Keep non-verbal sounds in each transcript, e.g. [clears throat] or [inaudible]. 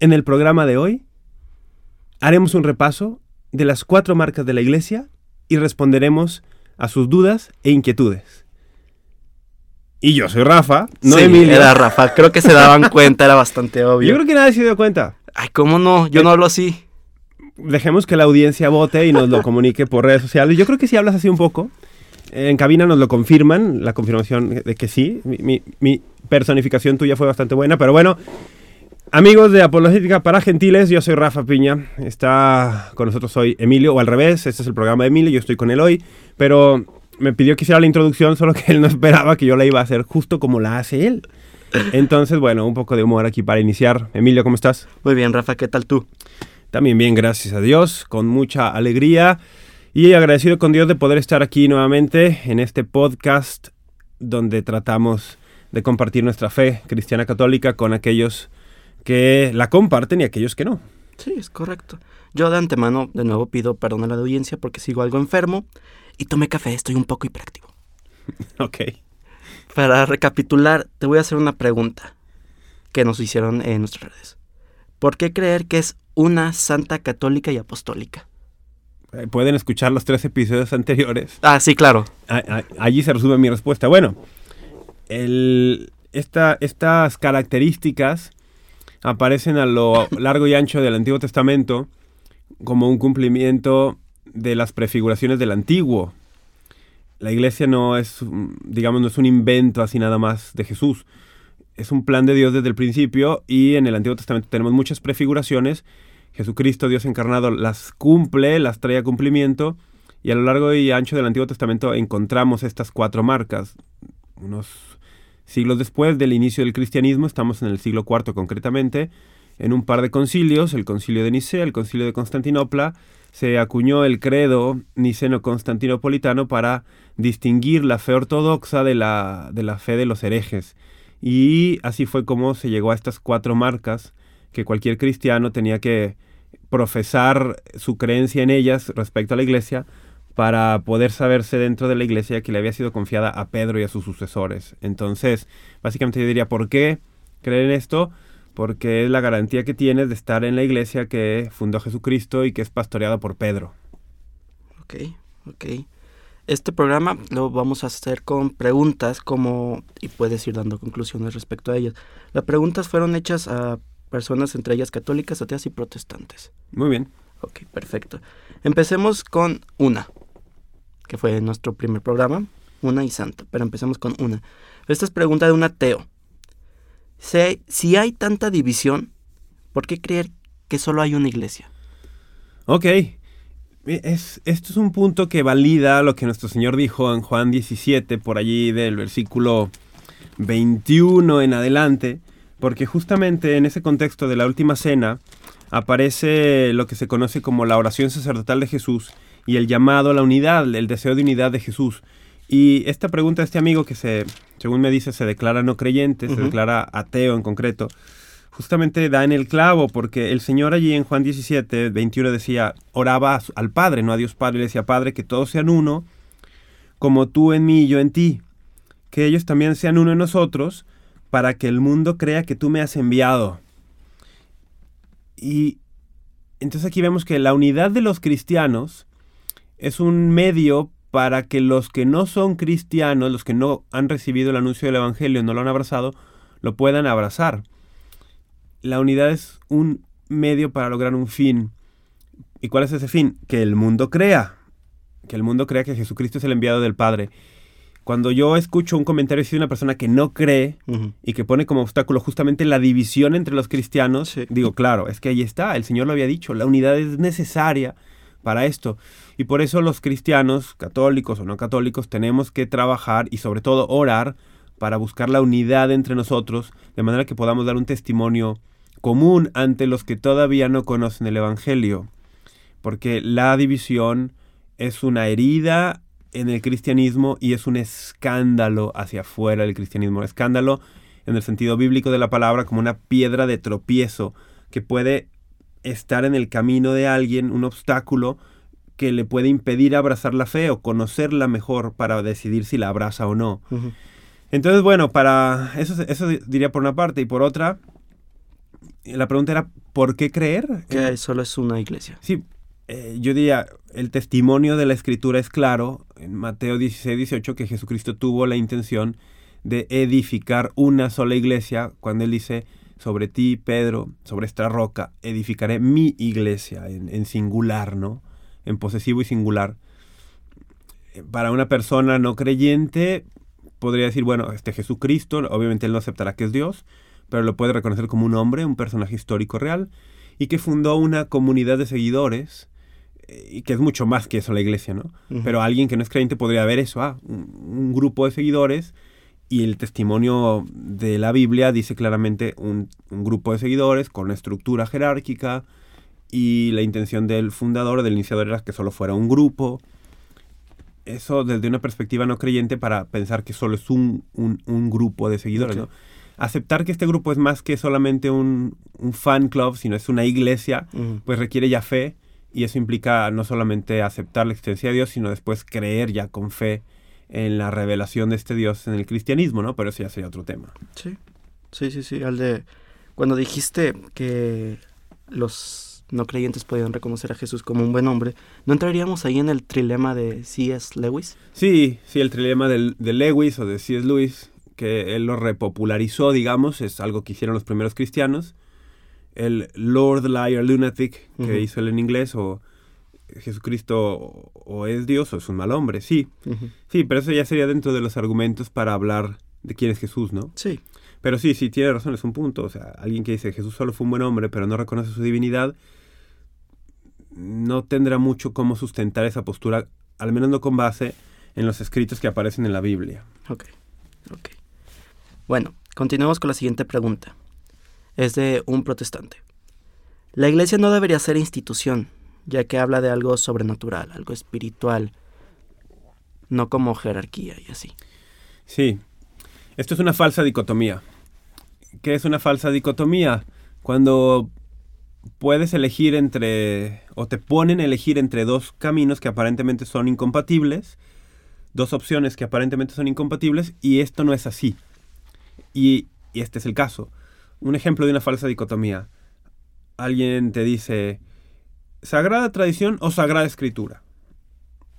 En el programa de hoy haremos un repaso de las cuatro marcas de la Iglesia y responderemos a sus dudas e inquietudes. Y yo soy Rafa, no sí, Emilio. Era Rafa, creo que se daban [laughs] cuenta, era bastante obvio. Yo creo que nadie se dio cuenta. Ay, ¿cómo no? Yo no hablo así. Dejemos que la audiencia vote y nos lo [laughs] comunique por redes sociales. Yo creo que si hablas así un poco, en cabina nos lo confirman, la confirmación de que sí. Mi, mi- mi personificación tuya fue bastante buena, pero bueno. Amigos de Apologética para Gentiles, yo soy Rafa Piña. Está con nosotros hoy Emilio, o al revés, este es el programa de Emilio, yo estoy con él hoy. Pero me pidió que hiciera la introducción, solo que él no [laughs] esperaba que yo la iba a hacer justo como la hace él. Entonces, bueno, un poco de humor aquí para iniciar. Emilio, ¿cómo estás? Muy bien, Rafa, ¿qué tal tú? También bien, gracias a Dios, con mucha alegría y agradecido con Dios de poder estar aquí nuevamente en este podcast donde tratamos de compartir nuestra fe cristiana católica con aquellos que la comparten y aquellos que no. Sí, es correcto. Yo de antemano, de nuevo, pido perdón a la audiencia porque sigo algo enfermo y tomé café, estoy un poco hiperactivo. [laughs] Ok. Para recapitular, te voy a hacer una pregunta que nos hicieron en nuestras redes. ¿Por qué creer que es una santa católica y apostólica? Eh, Pueden escuchar los tres episodios anteriores. Ah, sí, claro. A- a- allí se resume mi respuesta. Bueno, el- esta- estas características aparecen a lo largo y ancho del Antiguo Testamento como un cumplimiento de las prefiguraciones del Antiguo. La iglesia no es, digamos, no es un invento así nada más de Jesús. Es un plan de Dios desde el principio y en el Antiguo Testamento tenemos muchas prefiguraciones. Jesucristo, Dios encarnado, las cumple, las trae a cumplimiento y a lo largo y ancho del Antiguo Testamento encontramos estas cuatro marcas. Unos siglos después del inicio del cristianismo, estamos en el siglo IV concretamente, en un par de concilios, el concilio de Nicea, el concilio de Constantinopla, se acuñó el credo niceno-constantinopolitano para distinguir la fe ortodoxa de la, de la fe de los herejes. Y así fue como se llegó a estas cuatro marcas que cualquier cristiano tenía que profesar su creencia en ellas respecto a la iglesia para poder saberse dentro de la iglesia que le había sido confiada a Pedro y a sus sucesores. Entonces, básicamente yo diría, ¿por qué creer en esto? Porque es la garantía que tienes de estar en la iglesia que fundó Jesucristo y que es pastoreada por Pedro. Ok, ok. Este programa lo vamos a hacer con preguntas como... y puedes ir dando conclusiones respecto a ellas. Las preguntas fueron hechas a personas entre ellas católicas, ateas y protestantes. Muy bien. Ok, perfecto. Empecemos con una, que fue nuestro primer programa, una y santa, pero empecemos con una. Esta es pregunta de un ateo. Si, si hay tanta división, ¿por qué creer que solo hay una iglesia? Ok. Es, esto es un punto que valida lo que nuestro Señor dijo en Juan 17, por allí del versículo 21 en adelante, porque justamente en ese contexto de la última cena aparece lo que se conoce como la oración sacerdotal de Jesús y el llamado a la unidad, el deseo de unidad de Jesús. Y esta pregunta de este amigo que se, según me dice, se declara no creyente, se declara ateo en concreto, justamente da en el clavo, porque el Señor allí en Juan 17, 21 decía, oraba al Padre, no a Dios Padre, y le decía, Padre, que todos sean uno, como tú en mí y yo en ti, que ellos también sean uno en nosotros, para que el mundo crea que tú me has enviado. Y entonces aquí vemos que la unidad de los cristianos es un medio para que los que no son cristianos, los que no han recibido el anuncio del Evangelio, no lo han abrazado, lo puedan abrazar. La unidad es un medio para lograr un fin. ¿Y cuál es ese fin? Que el mundo crea. Que el mundo crea que Jesucristo es el enviado del Padre. Cuando yo escucho un comentario de una persona que no cree y que pone como obstáculo justamente la división entre los cristianos, Sí. digo, claro, es que ahí está, el Señor lo había dicho, la unidad es necesaria para esto. Y por eso los cristianos, católicos o no católicos, tenemos que trabajar y sobre todo orar para buscar la unidad entre nosotros, de manera que podamos dar un testimonio común ante los que todavía no conocen el Evangelio, porque la división es una herida en el cristianismo y es un escándalo hacia afuera del cristianismo. Escándalo en el sentido bíblico de la palabra como una piedra de tropiezo que puede estar en el camino de alguien, un obstáculo que le puede impedir abrazar la fe o conocerla mejor para decidir si la abraza o no. Entonces, bueno, para eso, eso diría por una parte y por otra, la pregunta era, ¿por qué creer? Que solo es una iglesia. Sí, eh, yo diría, el testimonio de la escritura es claro, en Mateo 16, 18, que Jesucristo tuvo la intención de edificar una sola iglesia, cuando él dice, sobre ti, Pedro, sobre esta roca, edificaré mi iglesia, en, en singular, ¿no? En posesivo y singular. Eh, para una persona no creyente, podría decir, bueno, este Jesucristo, obviamente él no aceptará que es Dios, pero lo puede reconocer como un hombre, un personaje histórico real, y que fundó una comunidad de seguidores, eh, y que es mucho más que eso la iglesia, ¿no? Pero alguien que no es creyente podría ver eso, ah, un, grupo de seguidores, y el testimonio de la Biblia dice claramente un, un, grupo de seguidores con una estructura jerárquica, y la intención del fundador, del iniciador, era que solo fuera un grupo, eso desde una perspectiva no creyente para pensar que solo es un, un, grupo de seguidores, ¿no? Aceptar que este grupo es más que solamente un, un fan club, sino es una iglesia, pues requiere ya fe y eso implica no solamente aceptar la existencia de Dios, sino después creer ya con fe en la revelación de este Dios en el cristianismo, ¿no? Pero eso ya sería otro tema. Sí, sí, sí, sí. Al de, cuando dijiste que los no creyentes podían reconocer a Jesús como un buen hombre, ¿no entraríamos ahí en el trilema de C.S. Lewis? Sí, sí, el trilema de, Lewis o de C.S. Lewis, que él lo repopularizó, digamos, es algo que hicieron los primeros cristianos. El Lord Liar Lunatic, que hizo él en inglés, o Jesucristo o es Dios o es un mal hombre, sí. Sí, pero eso ya sería dentro de los argumentos para hablar de quién es Jesús, ¿no? Sí. Pero sí, sí, tiene razón, es un punto. O sea, alguien que dice Jesús solo fue un buen hombre, pero no reconoce su divinidad, no tendrá mucho cómo sustentar esa postura, al menos no con base en los escritos que aparecen en la Biblia. Ok, ok. Bueno, continuemos con la siguiente pregunta. Es de un protestante. La iglesia no debería ser institución, ya que habla de algo sobrenatural, algo espiritual, no como jerarquía y así. Sí, esto es una falsa dicotomía. ¿Qué es una falsa dicotomía? Cuando puedes elegir entre, o te ponen a elegir entre dos caminos que aparentemente son incompatibles, dos opciones que aparentemente son incompatibles, y esto no es así. Y, este es el caso. Un ejemplo de una falsa dicotomía. Alguien te dice, ¿sagrada tradición o sagrada escritura?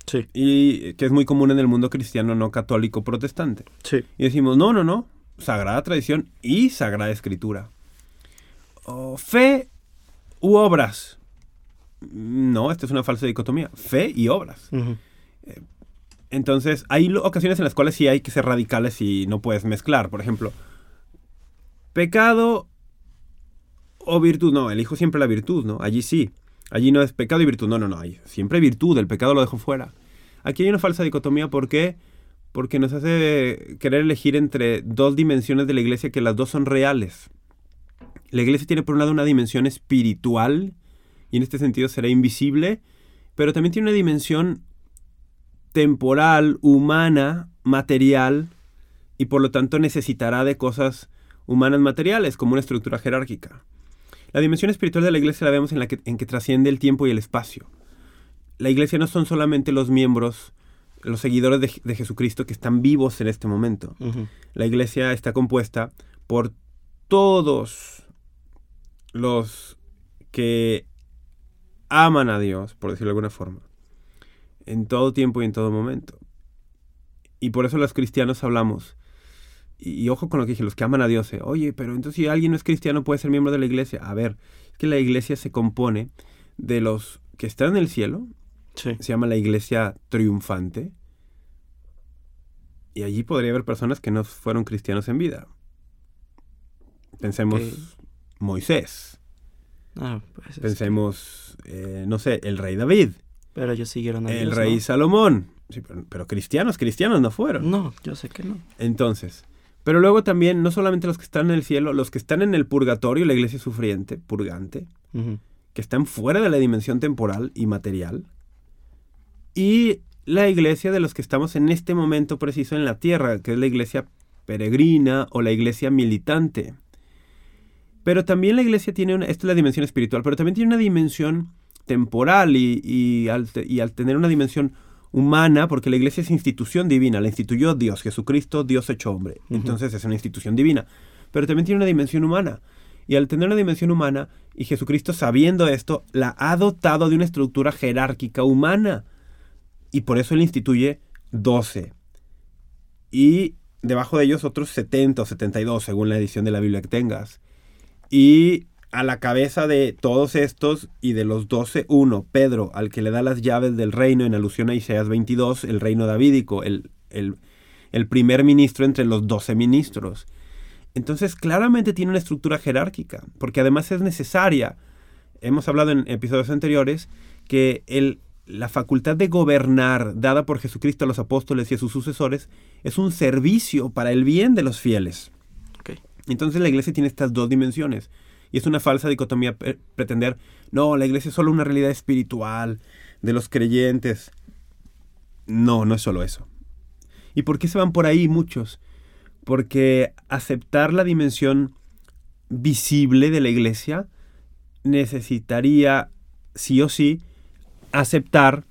Sí. Y que es muy común en el mundo cristiano no católico protestante. Sí. Y decimos, no, no, no, sagrada tradición y sagrada escritura. O fe u obras. No, esta es una falsa dicotomía. Fe y obras. Eh, entonces, hay ocasiones en las cuales sí hay que ser radicales y no puedes mezclar. Por ejemplo, pecado o virtud. No, elijo siempre la virtud, ¿no? Allí sí. Allí no es pecado y virtud. No, no, no. Hay siempre virtud. El pecado lo dejo fuera. Aquí hay una falsa dicotomía. ¿Por qué? Porque nos hace querer elegir entre dos dimensiones de la iglesia que las dos son reales. La iglesia tiene por un lado una dimensión espiritual, y en este sentido será invisible, pero también tiene una dimensión temporal, humana, material, y por lo tanto necesitará de cosas humanas materiales, como una estructura jerárquica. La dimensión espiritual de la iglesia la vemos en, la que, en que trasciende el tiempo y el espacio. La iglesia no son solamente los miembros, los seguidores de, Jesucristo que están vivos en este momento. La iglesia está compuesta por todos los que aman a Dios, por decirlo de alguna forma, en todo tiempo y en todo momento. Y por eso los cristianos hablamos, y, ojo con lo que dije, los que aman a Dios, eh, oye, pero entonces si alguien no es cristiano puede ser miembro de la iglesia. A ver, es que la iglesia se compone de los que están en el cielo, se llama la iglesia triunfante, y allí podría haber personas que no fueron cristianos en vida. Pensemos Moisés. Ah, pues Pensemos, eh, no sé, el rey David. Pero ellos siguieron a El rey Salomón. pero, cristianos, cristianos no fueron. No, yo sé que no. Entonces, Pero luego también, no solamente los que están en el cielo, los que están en el purgatorio, la iglesia sufriente, purgante, que están fuera de la dimensión temporal y material, y la iglesia de los que estamos en este momento preciso en la tierra, que es la iglesia peregrina o la iglesia militante. Pero también la iglesia tiene una, esta es la dimensión espiritual, pero también tiene una dimensión temporal y, y al, y al tener una dimensión humana, porque la iglesia es institución divina, la instituyó Dios, Jesucristo, Dios hecho hombre. Entonces es una institución divina, pero también tiene una dimensión humana. Y al tener una dimensión humana, y Jesucristo sabiendo esto, la ha dotado de una estructura jerárquica humana. Y por eso él instituye 12. Y debajo de ellos otros 70 o 72, según la edición de la Biblia que tengas. Y a la cabeza de todos estos y de los 12, uno, Pedro, al que le da las llaves del reino en alusión a Isaías 22, el reino davídico, el, el, el primer ministro entre los 12 ministros. Entonces, claramente tiene una estructura jerárquica, porque además es necesaria. Hemos hablado en episodios anteriores que el, la facultad de gobernar dada por Jesucristo a los apóstoles y a sus sucesores es un servicio para el bien de los fieles. Entonces la iglesia tiene estas dos dimensiones. Y es una falsa dicotomía pre- pretender, no, la iglesia es solo una realidad espiritual de los creyentes. No, no es solo eso. ¿Y por qué se van por ahí muchos? Porque aceptar la dimensión visible de la iglesia necesitaría, sí o sí, aceptar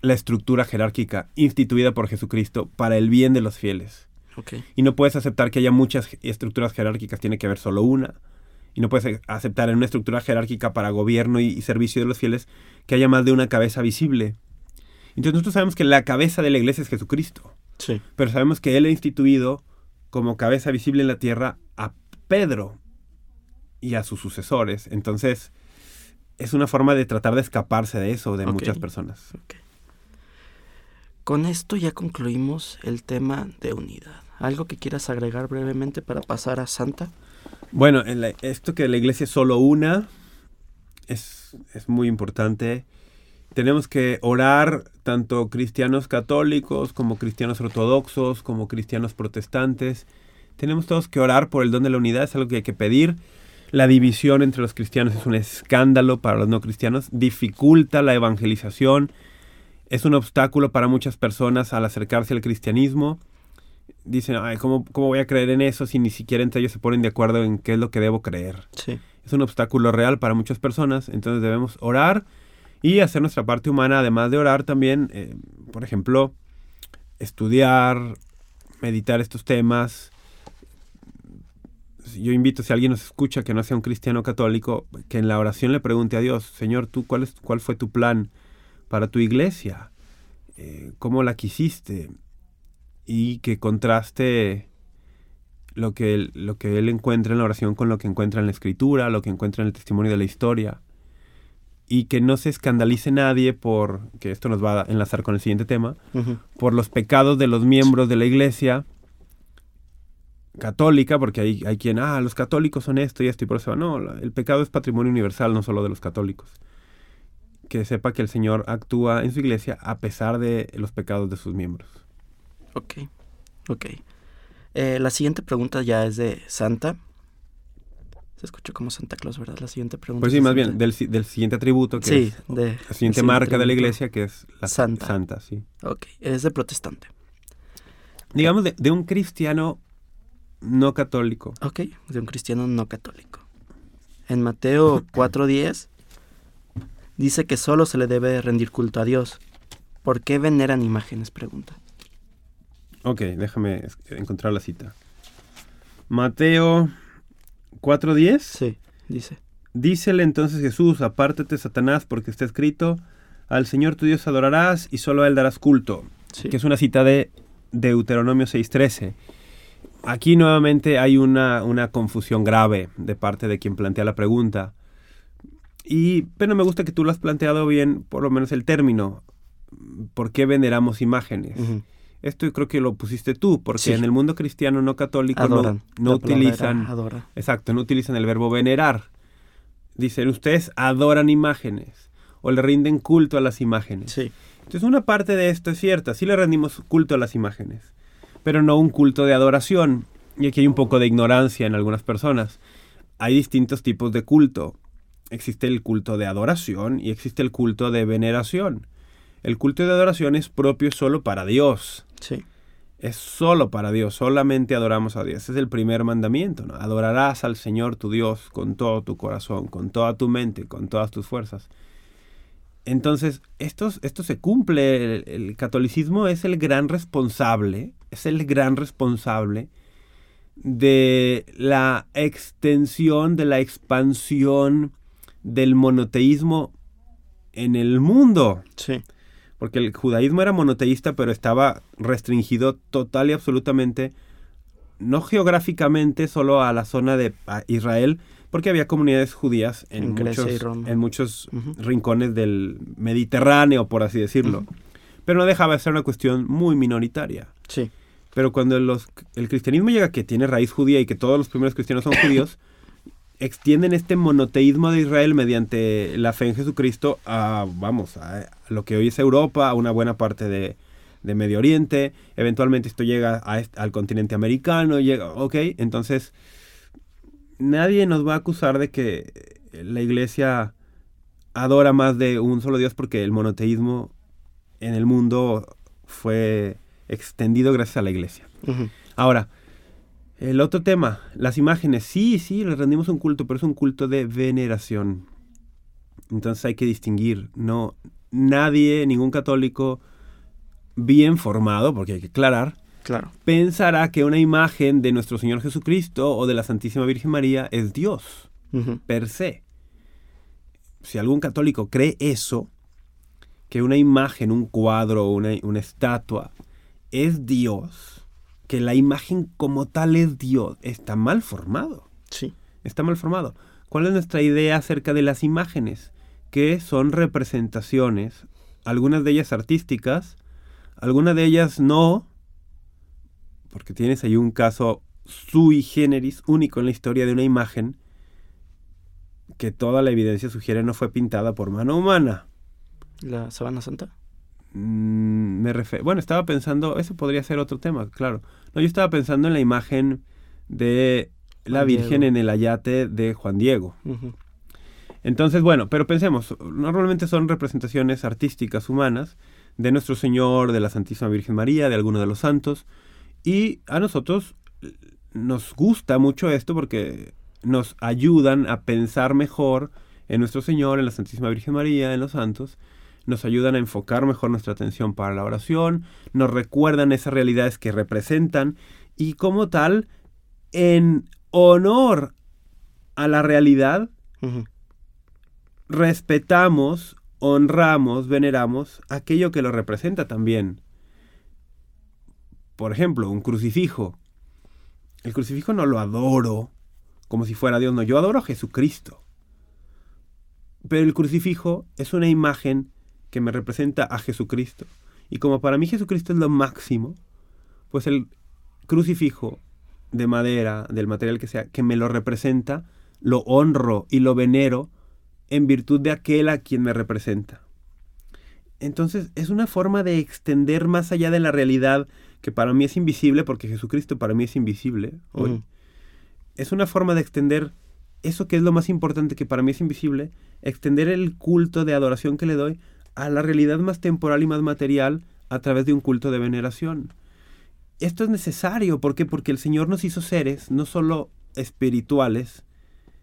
la estructura jerárquica instituida por Jesucristo para el bien de los fieles. Ok. Y no puedes aceptar que haya muchas estructuras jerárquicas, tiene que haber solo una. Y no puedes a- aceptar en una estructura jerárquica para gobierno y, y servicio de los fieles que haya más de una cabeza visible. Entonces nosotros sabemos que la cabeza de la iglesia es Jesucristo, Sí. pero sabemos que Él ha instituido como cabeza visible en la tierra a Pedro y a sus sucesores. Entonces es una forma de tratar de escaparse de eso de muchas personas. Ok. Con esto ya concluimos el tema de unidad. ¿Algo que quieras agregar brevemente para pasar a Santa? Bueno, en esto que la iglesia es solo una es, es muy importante. Tenemos que orar tanto cristianos católicos como cristianos ortodoxos, como cristianos protestantes. Tenemos todos que orar por el don de la unidad, es algo que hay que pedir. La división entre los cristianos es un escándalo para los no cristianos, dificulta la evangelización, es un obstáculo para muchas personas al acercarse al cristianismo. Dicen, Ay, ¿cómo, ¿cómo voy a creer en eso si ni siquiera entre ellos se ponen de acuerdo en qué es lo que debo creer? Sí. Es un obstáculo real para muchas personas, entonces debemos orar y hacer nuestra parte humana, además de orar también, eh, por ejemplo, estudiar, meditar estos temas. Yo invito, si alguien nos escucha que no sea un cristiano católico, que en la oración le pregunte a Dios, Señor, ¿tú cuál, es, cuál fue tu plan para tu iglesia? Eh, ¿Cómo la quisiste? Y que contraste lo que, él, lo que él encuentra en la oración con lo que encuentra en la escritura, lo que encuentra en el testimonio de la historia. Y que no se escandalice nadie por, que esto nos va a enlazar con el siguiente tema, por los pecados de los miembros de la iglesia católica, porque hay, hay quien, ah, los católicos son esto y esto, y por eso, no, el pecado es patrimonio universal, no solo de los católicos. Que sepa que el Señor actúa en su iglesia a pesar de los pecados de sus miembros. Ok. Ok. Eh, la siguiente pregunta ya es de Santa. Se escuchó como Santa Claus, ¿verdad? La siguiente pregunta. Pues sí, más bien, del, del siguiente atributo, que Sí, es de. la siguiente marca de la iglesia, que es la Santa. santa sí. Ok, es de protestante. Digamos, de, de un cristiano no católico. Ok, de un cristiano no católico. En Mateo [clears throat] 4.10 dice que solo se le debe rendir culto a Dios. ¿Por qué veneran imágenes? Pregunta. Ok, déjame encontrar la cita. Mateo 4.10. Sí, dice. Dícele entonces Jesús, apártate Satanás, porque está escrito, al Señor tu Dios adorarás y solo a Él darás culto. Sí. Que es una cita de Deuteronomio 6.13. Aquí nuevamente hay una, una confusión grave de parte de quien plantea la pregunta. Y, pero me gusta que tú lo has planteado bien, por lo menos el término. ¿Por qué veneramos imágenes? Esto creo que lo pusiste tú, porque Sí. en el mundo cristiano no católico no- Adoran. no, utilizan, Adora. exacto, no utilizan el verbo venerar. Dicen, ustedes adoran imágenes o le rinden culto a las imágenes. Sí. Entonces una parte de esto es cierta, sí le rendimos culto a las imágenes. pero no un culto de adoración. Y aquí hay un poco de ignorancia en algunas personas. Hay distintos tipos de culto. Existe el culto de adoración y existe el culto de veneración. El culto de adoración es propio solo para Dios. Sí. Es solo para Dios, solamente adoramos a Dios. Ese es el primer mandamiento, ¿no? Adorarás al Señor tu Dios con todo tu corazón, con toda tu mente, con todas tus fuerzas. Entonces, esto, esto se cumple. El, el catolicismo es el gran responsable, es el gran responsable de la extensión, de la expansión del monoteísmo en el mundo. Sí. Porque el judaísmo era monoteísta, pero estaba restringido total y absolutamente, no geográficamente, solo a la zona de Israel, porque había comunidades judías en, muchos, en muchos rincones del Mediterráneo, por así decirlo. Pero no dejaba de ser una cuestión muy minoritaria. Sí. Pero cuando los- el cristianismo llega que tiene raíz judía y que todos los primeros cristianos son judíos, [coughs] extienden este monoteísmo de Israel mediante la fe en Jesucristo a, vamos, a, lo que hoy es Europa, a una buena parte de, de Medio Oriente. Eventualmente esto llega a al continente americano, llega, ok, entonces nadie nos va a acusar de que la iglesia adora más de un solo Dios porque el monoteísmo en el mundo fue extendido gracias a la iglesia. Ahora, el otro tema, las imágenes. Sí, sí, le rendimos un culto, pero es un culto de veneración. Entonces hay que distinguir. No, nadie, ningún católico bien formado, porque hay que aclarar, Claro. pensará que una imagen de nuestro Señor Jesucristo o de la Santísima Virgen María es Dios, Ujú. per se. Si algún católico cree eso, que una imagen, un cuadro, una, una estatua es Dios, que la imagen como tal es Dios, está mal formado. Sí. Está mal formado. ¿Cuál es nuestra idea acerca de las imágenes? Que son representaciones, algunas de ellas artísticas, algunas de ellas no, porque tienes ahí un caso sui generis, único en la historia de una imagen que toda la evidencia sugiere no fue pintada por mano humana. La Sabana Santa. Mm, me refe- bueno, estaba pensando, eso podría ser otro tema, claro. No, yo estaba pensando en la imagen de la Juan Virgen Diego. en el ayate de Juan Diego. Entonces, bueno, pero pensemos, normalmente son representaciones artísticas humanas de nuestro Señor, de la Santísima Virgen María, de alguno de los santos, y a nosotros nos gusta mucho esto porque nos ayudan a pensar mejor en nuestro Señor, en la Santísima Virgen María, en los santos, nos ayudan a enfocar mejor nuestra atención para la oración, nos recuerdan esas realidades que representan y como tal, en honor a la realidad, respetamos, honramos, veneramos aquello que lo representa también. Por ejemplo, un crucifijo. El crucifijo no lo adoro como si fuera Dios, no, yo adoro a Jesucristo. Pero el crucifijo es una imagen que me representa a Jesucristo. Y como para mí Jesucristo es lo máximo, pues el crucifijo de madera, del material que sea, que me lo representa, lo honro y lo venero en virtud de aquel a quien me representa. Entonces es una forma de extender más allá de la realidad que para mí es invisible, porque Jesucristo para mí es invisible hoy. Es una forma de extender eso que es lo más importante que para mí es invisible, extender el culto de adoración que le doy a la realidad más temporal y más material a través de un culto de veneración. Esto es necesario, ¿por qué? Porque el Señor nos hizo seres no solo espirituales,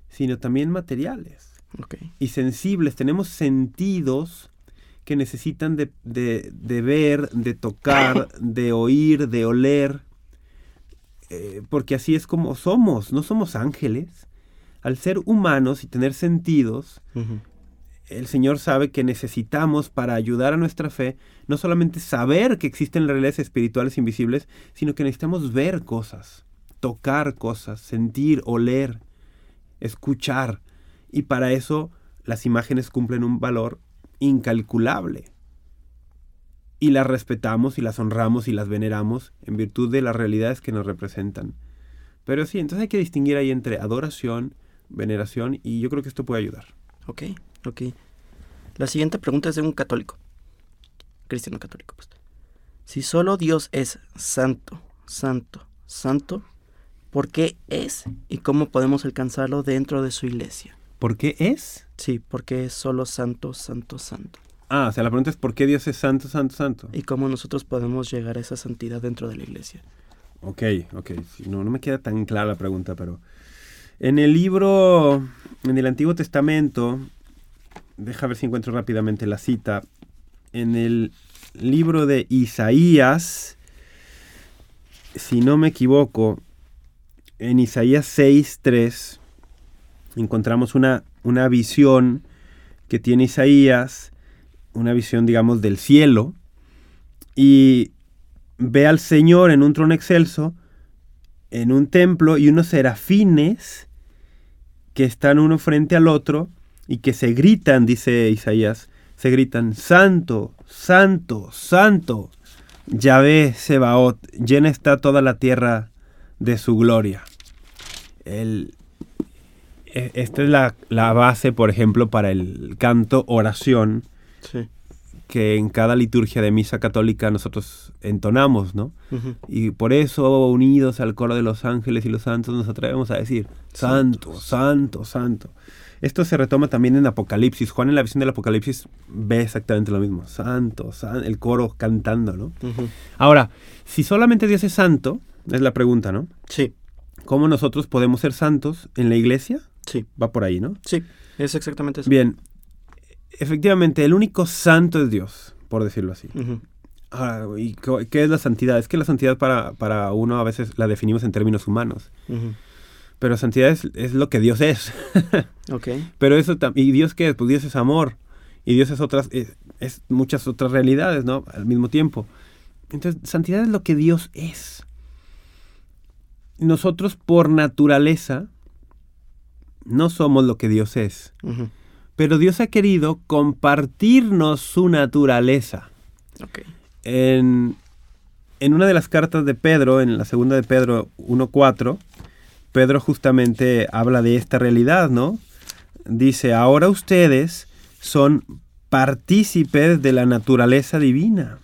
sino también materiales Ok. y sensibles. Tenemos sentidos que necesitan de, de- de ver, de tocar, de oír, de oler, eh, porque así es como somos, no somos ángeles. Al ser humanos y tener sentidos. El Señor sabe que necesitamos para ayudar a nuestra fe, no solamente saber que existen realidades espirituales invisibles, sino que necesitamos ver cosas, tocar cosas, sentir, oler, escuchar. Y para eso las imágenes cumplen un valor incalculable. Y las respetamos y las honramos y las veneramos en virtud de las realidades que nos representan. Pero sí, entonces hay que distinguir ahí entre adoración, veneración, y yo creo que esto puede ayudar. Ok, ok. La siguiente pregunta es de un católico. Cristiano católico, pues. Si solo Dios es santo, santo, santo, ¿por qué es y cómo podemos alcanzarlo dentro de su iglesia? ¿Por qué es? Sí, porque es solo santo, santo, santo. Ah, o sea, la pregunta es ¿por qué Dios es santo, santo, santo? Y cómo nosotros podemos llegar a esa santidad dentro de la iglesia. Ok, ok. no, no me queda tan clara la pregunta, pero... En el libro, en el Antiguo Testamento, deja ver si encuentro rápidamente la cita. En el libro de Isaías, si no me equivoco, en Isaías 6.3 encontramos una, una visión que tiene Isaías, una visión, digamos, del cielo, y ve al Señor en un trono excelso, en un templo, y unos serafines que están uno frente al otro y que se gritan, dice Isaías, se gritan, Santo, Santo, Santo, Yahvé Sebaot, llena está toda la tierra de su gloria. El, e, esta es la, la, base, por ejemplo, para el canto oración, Sí. que en cada liturgia de misa católica nosotros entonamos, ¿no? Y por eso, unidos al coro de los ángeles y los santos, nos atrevemos a decir, Santo, Santo, Santo. Esto se retoma también en Apocalipsis. Juan en la visión del Apocalipsis ve exactamente lo mismo. Santo, san- el coro cantando, ¿no? Ahora, si solamente Dios es santo, es la pregunta, ¿no? Sí, ¿Cómo nosotros podemos ser santos en la iglesia? sí, Va por ahí, ¿no? sí, es exactamente eso. Bien, efectivamente, el único santo es Dios, por decirlo así. Ahora, ¿y qué es la santidad? Es que la santidad para, para uno a veces la definimos en términos humanos. Pero santidad es, es lo que Dios es. [laughs] Ok, pero eso tam- ¿y Dios qué es? Pues Dios es amor, y Dios es otras, es, es muchas otras realidades, ¿no? Al mismo tiempo. Entonces, santidad es lo que Dios es. Nosotros por naturaleza no somos lo que Dios es, pero Dios ha querido compartirnos su naturaleza. ok, En, en una de las cartas de Pedro, en la segunda de Pedro 1.4, Pedro justamente habla de esta realidad, ¿no? Dice, ahora ustedes son partícipes de la naturaleza divina.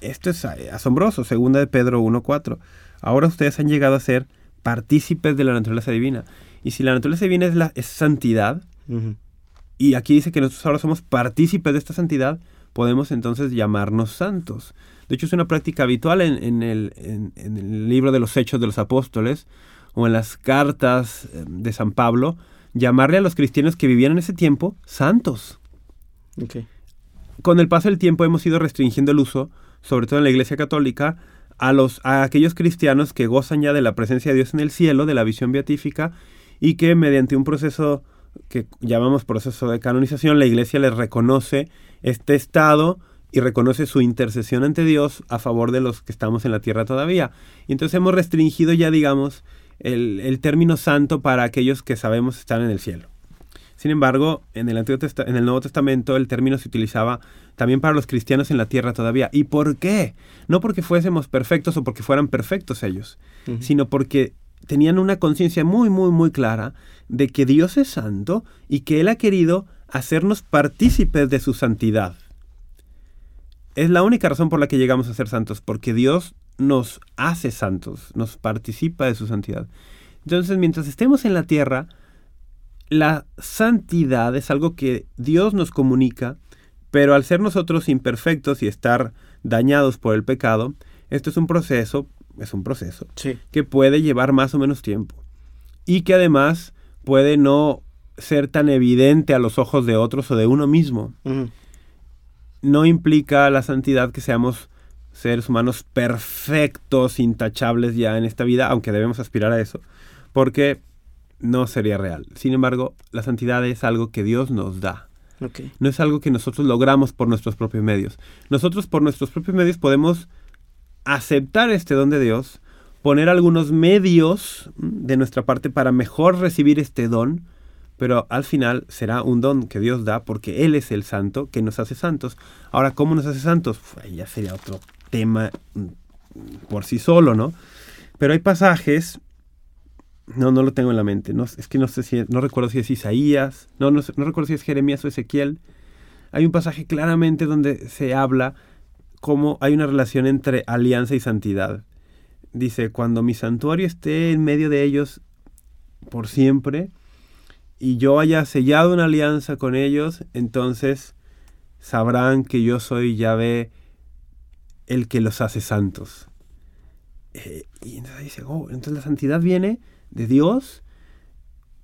Esto es asombroso, segunda de Pedro 1.4. Ahora ustedes han llegado a ser partícipes de la naturaleza divina. Y si la naturaleza divina es, la, es santidad, y aquí dice que nosotros ahora somos partícipes de esta santidad, podemos entonces llamarnos santos. De hecho, es una práctica habitual en, en el, en- en el libro de los Hechos de los Apóstoles o en las cartas eh, de San Pablo, llamarle a los cristianos que vivían en ese tiempo santos. ok, Con el paso del tiempo hemos ido restringiendo el uso, sobre todo en la Iglesia Católica, a, los, a aquellos cristianos que gozan ya de la presencia de Dios en el cielo, de la visión beatífica, y que mediante un proceso que llamamos proceso de canonización, la Iglesia les reconoce este estado y reconoce su intercesión ante Dios a favor de los que estamos en la tierra todavía. Y entonces hemos restringido ya, digamos, el, el término santo para aquellos que sabemos estar en el cielo. Sin embargo, en el, Antiguo en el Nuevo Testamento el término se utilizaba también para los cristianos en la tierra todavía. ¿Y por qué? No porque fuésemos perfectos o porque fueran perfectos ellos, sino porque tenían una conciencia muy, muy, muy clara de que Dios es santo y que Él ha querido hacernos partícipes de su santidad. Es la única razón por la que llegamos a ser santos, porque Dios nos hace santos, nos participa de su santidad. Entonces, mientras estemos en la tierra, la santidad es algo que Dios nos comunica, pero al ser nosotros imperfectos y estar dañados por el pecado, esto es un proceso, es un proceso Sí, que puede llevar más o menos tiempo y que además puede no ser tan evidente a los ojos de otros o de uno mismo. No implica la santidad que seamos seres humanos perfectos, intachables ya en esta vida, aunque debemos aspirar a eso, porque no sería real. Sin embargo, la santidad es algo que Dios nos da. ok, No es algo que nosotros logramos por nuestros propios medios. Nosotros por nuestros propios medios podemos aceptar este don de Dios, poner algunos medios mm, de nuestra parte para mejor recibir este don, pero al final será un don que Dios da porque Él es el santo que nos hace santos. Ahora, ¿cómo nos hace santos? Uf, ahí ya sería otro tema mm, por sí solo, ¿no? Pero hay pasajes, no, no lo tengo en la mente, no, es que no sé si, no recuerdo si es Isaías, no, no, no recuerdo si es Jeremías o Ezequiel. Hay un pasaje claramente donde se habla cómo hay una relación entre alianza y santidad. dice, cuando mi santuario esté en medio de ellos por siempre y yo haya sellado una alianza con ellos, entonces sabrán que yo soy Yahvé el que los hace santos. Eh, y entonces dice, oh, entonces la santidad viene de Dios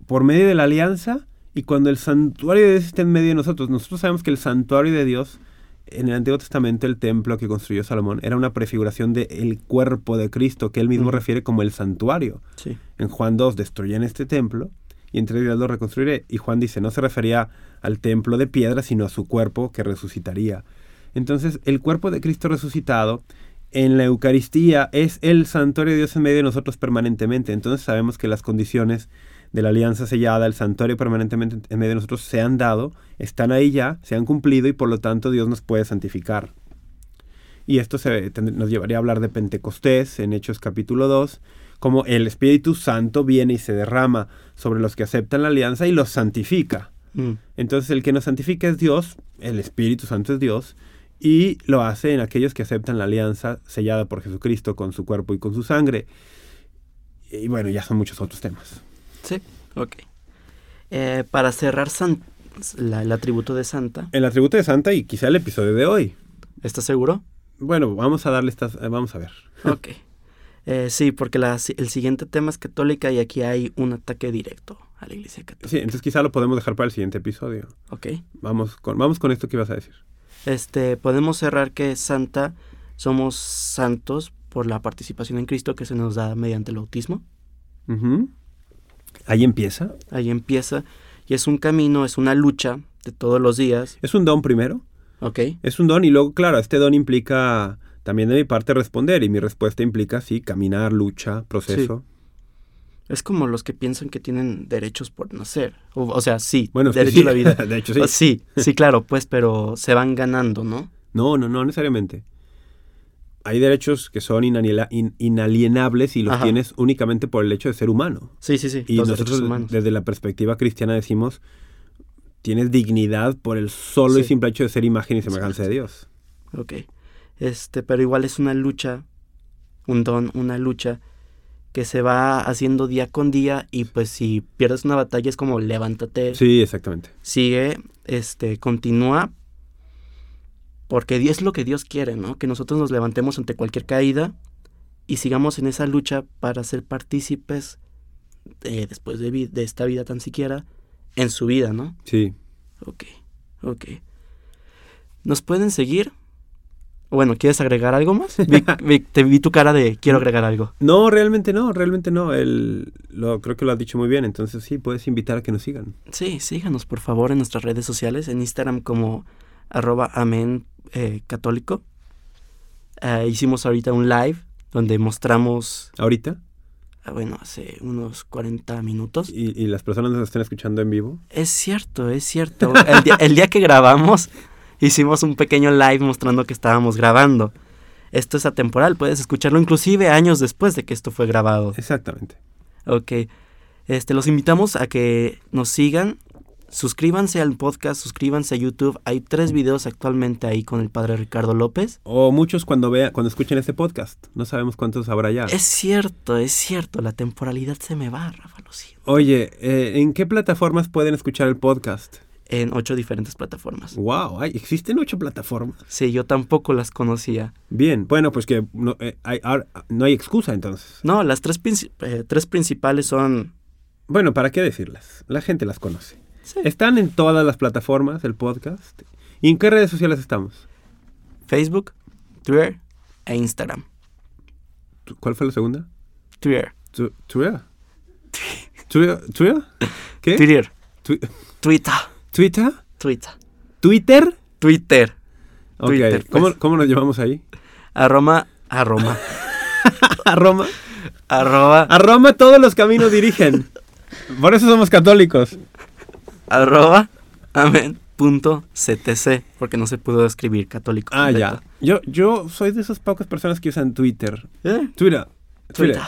por medio de la alianza y cuando el santuario de Dios está en medio de nosotros, nosotros sabemos que el santuario de Dios en el Antiguo Testamento el templo que construyó Salomón era una prefiguración del cuerpo de Cristo que él mismo refiere como el santuario. Sí. En Juan 2 destruyen este templo y entre días lo reconstruiré. Y Juan dice, no se refería al templo de piedra, sino a su cuerpo que resucitaría. Entonces, el cuerpo de Cristo resucitado en la Eucaristía es el santuario de Dios en medio de nosotros permanentemente. Entonces sabemos que las condiciones de la alianza sellada, el santuario permanentemente en medio de nosotros se han dado, están ahí ya, se han cumplido y por lo tanto Dios nos puede santificar. Y esto se, nos llevaría a hablar de Pentecostés en Hechos capítulo 2, como el Espíritu Santo viene y se derrama sobre los que aceptan la alianza y los santifica. Mm, Entonces el que nos santifica es Dios, el Espíritu Santo es Dios, y lo hace en aquellos que aceptan la alianza sellada por Jesucristo con su cuerpo y con su sangre. Y bueno, ya son muchos otros temas. Sí, ok. Eh, para cerrar san- la- el atributo de Santa, El atributo de Santa y quizá el episodio de hoy. ¿estás seguro? Bueno, vamos a darle estas... eh, Vamos a ver. [laughs] Ok. Eh, sí, porque la el siguiente tema es católica y aquí hay un ataque directo a la iglesia católica. Sí, entonces quizá lo podemos dejar para el siguiente episodio. Ok. Vamos con, vamos con esto que ibas a decir. Este, podemos cerrar que Santa somos santos por la participación en Cristo que se nos da mediante el bautismo. Ujú. Ahí empieza. Ahí empieza. Y es un camino, es una lucha de todos los días. Es un don primero. Ok. Es un don y luego, claro, este don implica también de mi parte responder y mi respuesta implica, sí, caminar, lucha, proceso. Es como los que piensan que tienen derechos por nacer. O, o sea, sí, Bueno, derecho sí, a la vida. de hecho sí. O- sí, sí, claro, pues, pero se van ganando, ¿no? No, no, no necesariamente. Hay derechos que son inaliena- in- inalienables y los Ajá. tienes únicamente por el hecho de ser humano. Sí, sí, sí. Y los nosotros, desde la perspectiva cristiana, decimos: tienes dignidad por el solo y simple hecho de ser imagen y semejanza de Dios. Ok. Este, pero igual es una lucha, un don, una lucha que se va haciendo día con día y pues si pierdes una batalla es como levántate, Sí, exactamente. sigue, este, continúa, porque Dios es lo que Dios quiere, ¿no? Que nosotros nos levantemos ante cualquier caída y sigamos en esa lucha para ser partícipes después de, vi- de esta vida tan siquiera en su vida, ¿no? Sí. Ok, ok. ¿Nos pueden seguir? Bueno, ¿quieres agregar algo más? Vi, vi- te vi tu cara de quiero agregar algo. No, realmente no, realmente no. El, lo, creo que lo has dicho muy bien. Entonces sí, puedes invitar a que nos sigan. Sí, síganos por favor en nuestras redes sociales, en Instagram como arroba amén eh, católico. Eh, hicimos ahorita un live donde mostramos, Ahorita. ah, bueno, hace unos 40 minutos. Y, y las personas nos están escuchando en vivo. Es cierto, es cierto. El día, el día que grabamos, [laughs] hicimos un pequeño live mostrando que estábamos grabando. Esto es atemporal, puedes escucharlo inclusive años después de que esto fue grabado. Exactamente. Ok. Este, los invitamos a que nos sigan. Suscríbanse al podcast, suscríbanse a YouTube. Hay tres videos actualmente ahí con el padre Ricardo López. O muchos cuando vea, cuando escuchen este podcast. No sabemos cuántos habrá ya. Es cierto, es cierto. La temporalidad se me va, Rafa, lo siento. Oye, eh, ¿en qué plataformas pueden escuchar el podcast? En ocho diferentes plataformas. Wow, hay, existen ocho plataformas. Sí, yo tampoco las conocía. Bien, bueno, pues que no, eh, hay, ar- no hay excusa entonces. No, las tres, eh, tres principales son... Bueno, ¿para qué decirlas? La gente las conoce. sí, Están en todas las plataformas el podcast. ¿Y en qué redes sociales estamos? Facebook, Twitter e Instagram. ¿Cuál fue la segunda? Twitter. ¿Twitter? ¿Twitter? ¿Twitter? ¿Qué? Twitter. Twi- Twitter. ¿Twitter? Twitter. ¿Twitter? Twitter. Twitter, pues. ¿Cómo, ¿Cómo nos llevamos ahí? A Roma. A Roma. A Roma. arroba. A [laughs] Roma todos los caminos dirigen. Por eso somos católicos. arroba amén punto ctc porque no se pudo escribir católico Ah, ya. Yo, yo soy de esas pocas personas que usan Twitter. ¿Eh? Twitter. Twitter. Twitter.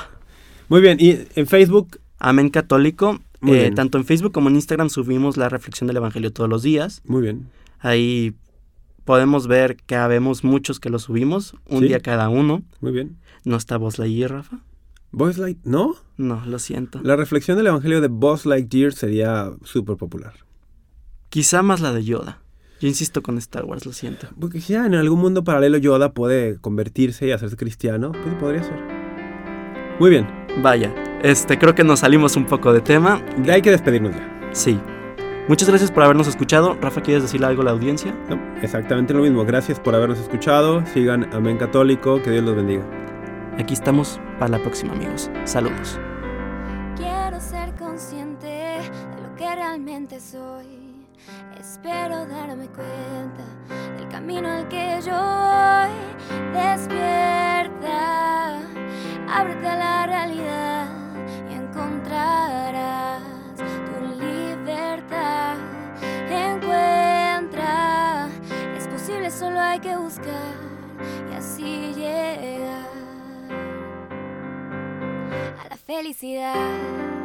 Muy bien. Y en Facebook, amén católico Eh, tanto en Facebook como en Instagram subimos la reflexión del evangelio todos los días muy bien. ahí podemos ver que habemos muchos que lo subimos, un Sí. día cada uno. Muy bien. ¿No está Buzz Lightyear, Rafa? Buzz Light, ¿no? No, lo siento. La reflexión del evangelio de Buzz Lightyear sería súper popular. Quizá más la de Yoda. Yo insisto con Star Wars, lo siento. Porque si ya en algún mundo paralelo Yoda puede convertirse y hacerse cristiano, pues podría ser. Muy bien, Vaya, este, creo que nos salimos un poco de tema. ya hay que despedirnos ya. Sí. Muchas gracias por habernos escuchado. Rafa, ¿quieres decirle algo a la audiencia? No, exactamente lo mismo. Gracias por habernos escuchado. Sigan Amén Católico. Que Dios los bendiga. Aquí estamos para la próxima, amigos. Saludos. Quiero ser consciente de lo que realmente soy. Espero darme cuenta del camino al que yo voy. Despierta, ábrete a la realidad y encontrarás tu libertad. Encuentra, es posible, solo hay que buscar y así llegar a la felicidad.